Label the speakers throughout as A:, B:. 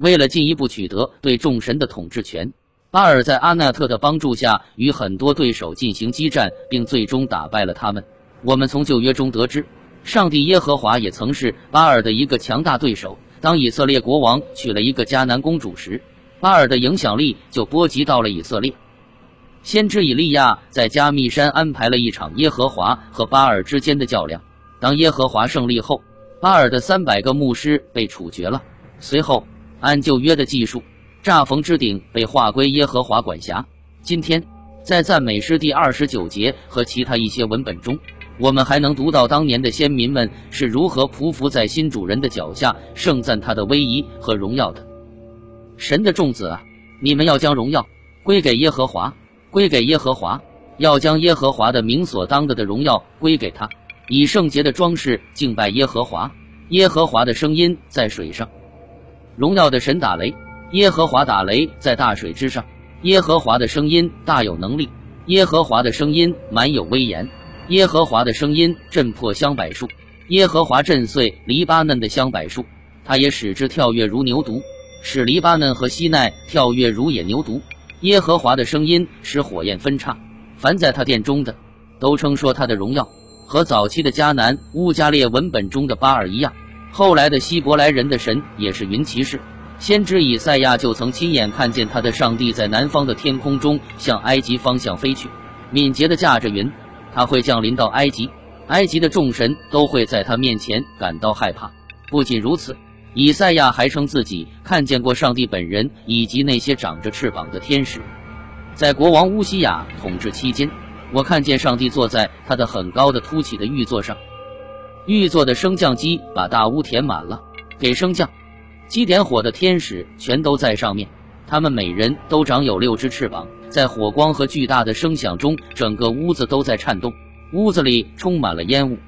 A: 为了进一步取得对众神的统治权，巴尔在阿纳特的帮助下与很多对手进行激战，并最终打败了他们。我们从旧约中得知，上帝耶和华也曾是巴尔的一个强大对手。当以色列国王娶了一个迦南公主时，巴尔的影响力就波及到了以色列。先知以利亚在加密山安排了一场耶和华和巴尔之间的较量。当耶和华胜利后，巴尔的三百个牧师被处决了。随后，按旧约的技术，乍逢之顶被划归耶和华管辖。今天，在赞美诗第二十九节和其他一些文本中。我们还能读到当年的先民们是如何匍匐在新主人的脚下，盛赞他的威仪和荣耀的。神的众子啊，你们要将荣耀归给耶和华，归给耶和华，要将耶和华的名所当的的荣耀归给他，以圣洁的装饰敬拜耶和华。耶和华的声音在水上，荣耀的神打雷，耶和华打雷在大水之上。耶和华的声音大有能力，耶和华的声音满有威严。耶和华的声音震破香柏树，耶和华震碎黎巴嫩的香柏树，他也使之跳跃如牛犊，使黎巴嫩和西奈跳跃如野牛犊。耶和华的声音使火焰分叉，凡在他殿中的，都称说他的荣耀，和早期的迦南乌加列文本中的巴尔一样。后来的希伯来人的神也是云骑士，先知以赛亚就曾亲眼看见他的上帝在南方的天空中向埃及方向飞去，敏捷地驾着云。他会降临到埃及，埃及的众神都会在他面前感到害怕。不仅如此，以赛亚还称自己看见过上帝本人以及那些长着翅膀的天使。在国王乌西亚统治期间，我看见上帝坐在他的很高的凸起的玉座上，玉座的升降机把大屋填满了。给升降机点火的天使全都在上面，他们每人都长有六只翅膀。在火光和巨大的声响中，整个屋子都在颤动，屋子里充满了烟雾。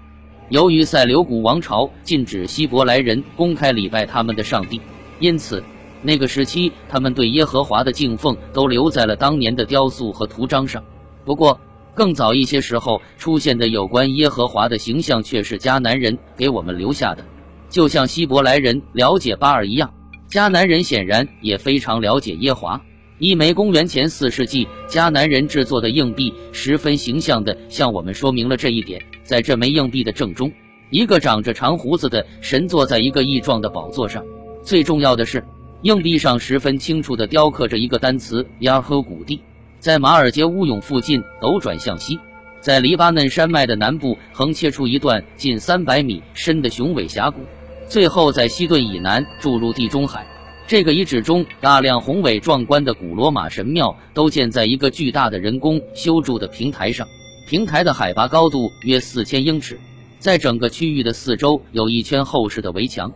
A: 由于塞琉古王朝禁止希伯来人公开礼拜他们的上帝，因此那个时期他们对耶和华的敬奉都留在了当年的雕塑和图章上。不过，更早一些时候出现的有关耶和华的形象却是迦南人给我们留下的，就像希伯来人了解巴尔一样，迦南人显然也非常了解耶华。一枚公元前四世纪迦南人制作的硬币，十分形象地向我们说明了这一点。在这枚硬币的正中，一个长着长胡子的神坐在一个异状的宝座上。最重要的是，硬币上十分清楚地雕刻着一个单词“亚和谷地”。在马尔杰乌涌附近斗转向西，在黎巴嫩山脉的南部横切出一段近三百米深的雄伟峡谷，最后在西顿以南注入地中海。这个遗址中，大量宏伟壮观的古罗马神庙都建在一个巨大的人工修筑的平台上。平台的海拔高度约四千英尺，在整个区域的四周有一圈厚实的围墙。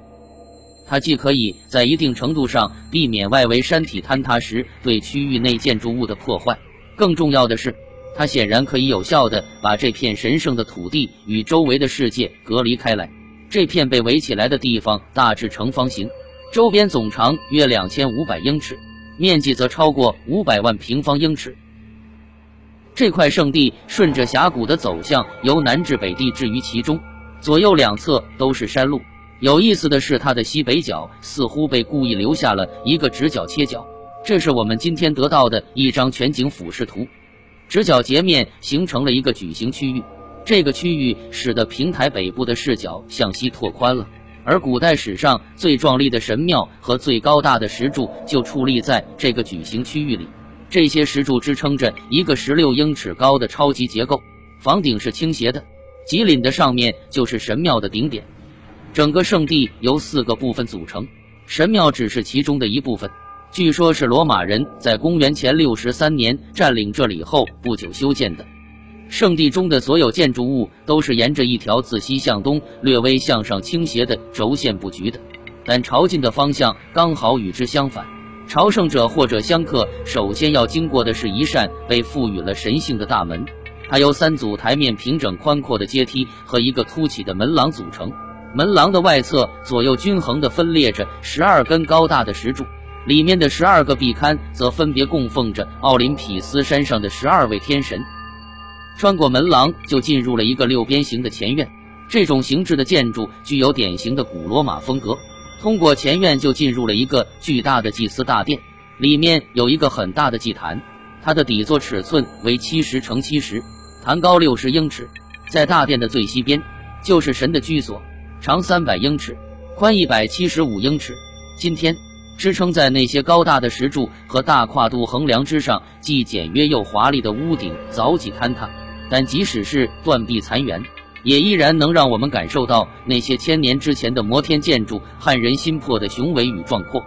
A: 它既可以在一定程度上避免外围山体坍塌时对区域内建筑物的破坏，更重要的是，它显然可以有效地把这片神圣的土地与周围的世界隔离开来。这片被围起来的地方大致呈方形。周边总长约两千五百英尺，面积则超过五百万平方英尺。这块圣地顺着峡谷的走向，由南至北地置于其中，左右两侧都是山路。有意思的是，它的西北角似乎被故意留下了一个直角切角，这是我们今天得到的一张全景俯视图。直角截面形成了一个矩形区域，这个区域使得平台北部的视角向西拓宽了。而古代史上最壮丽的神庙和最高大的石柱就矗立在这个矩形区域里。这些石柱支撑着一个十六英尺高的超级结构，房顶是倾斜的，脊岭的上面就是神庙的顶点。整个圣地由四个部分组成，神庙只是其中的一部分。据说，是罗马人在公元前六十三年占领这里后不久修建的。圣地中的所有建筑物都是沿着一条自西向东、略微向上倾斜的轴线布局的，但朝觐的方向刚好与之相反。朝圣者或者香客首先要经过的是一扇被赋予了神性的大门，它由三组台面平整宽阔的阶梯和一个凸起的门廊组成。门廊的外侧左右均衡地分列着十二根高大的石柱，里面的十二个壁龛则分别供奉着奥林匹斯山上的十二位天神。穿过门廊，就进入了一个六边形的前院。这种形制的建筑具有典型的古罗马风格，通过前院就进入了一个巨大的祭司大殿，里面有一个很大的祭坛，它的底座尺寸为七十乘七十，坛高六十英尺。在大殿的最西边，就是神的居所，长三百英尺，宽一百七十五英尺。今天支撑在那些高大的石柱和大跨度横梁之上，既简约又华丽的屋顶早已坍塌，但即使是断壁残垣。也依然能让我们感受到那些千年之前的摩天建筑撼人心魄的雄伟与壮阔。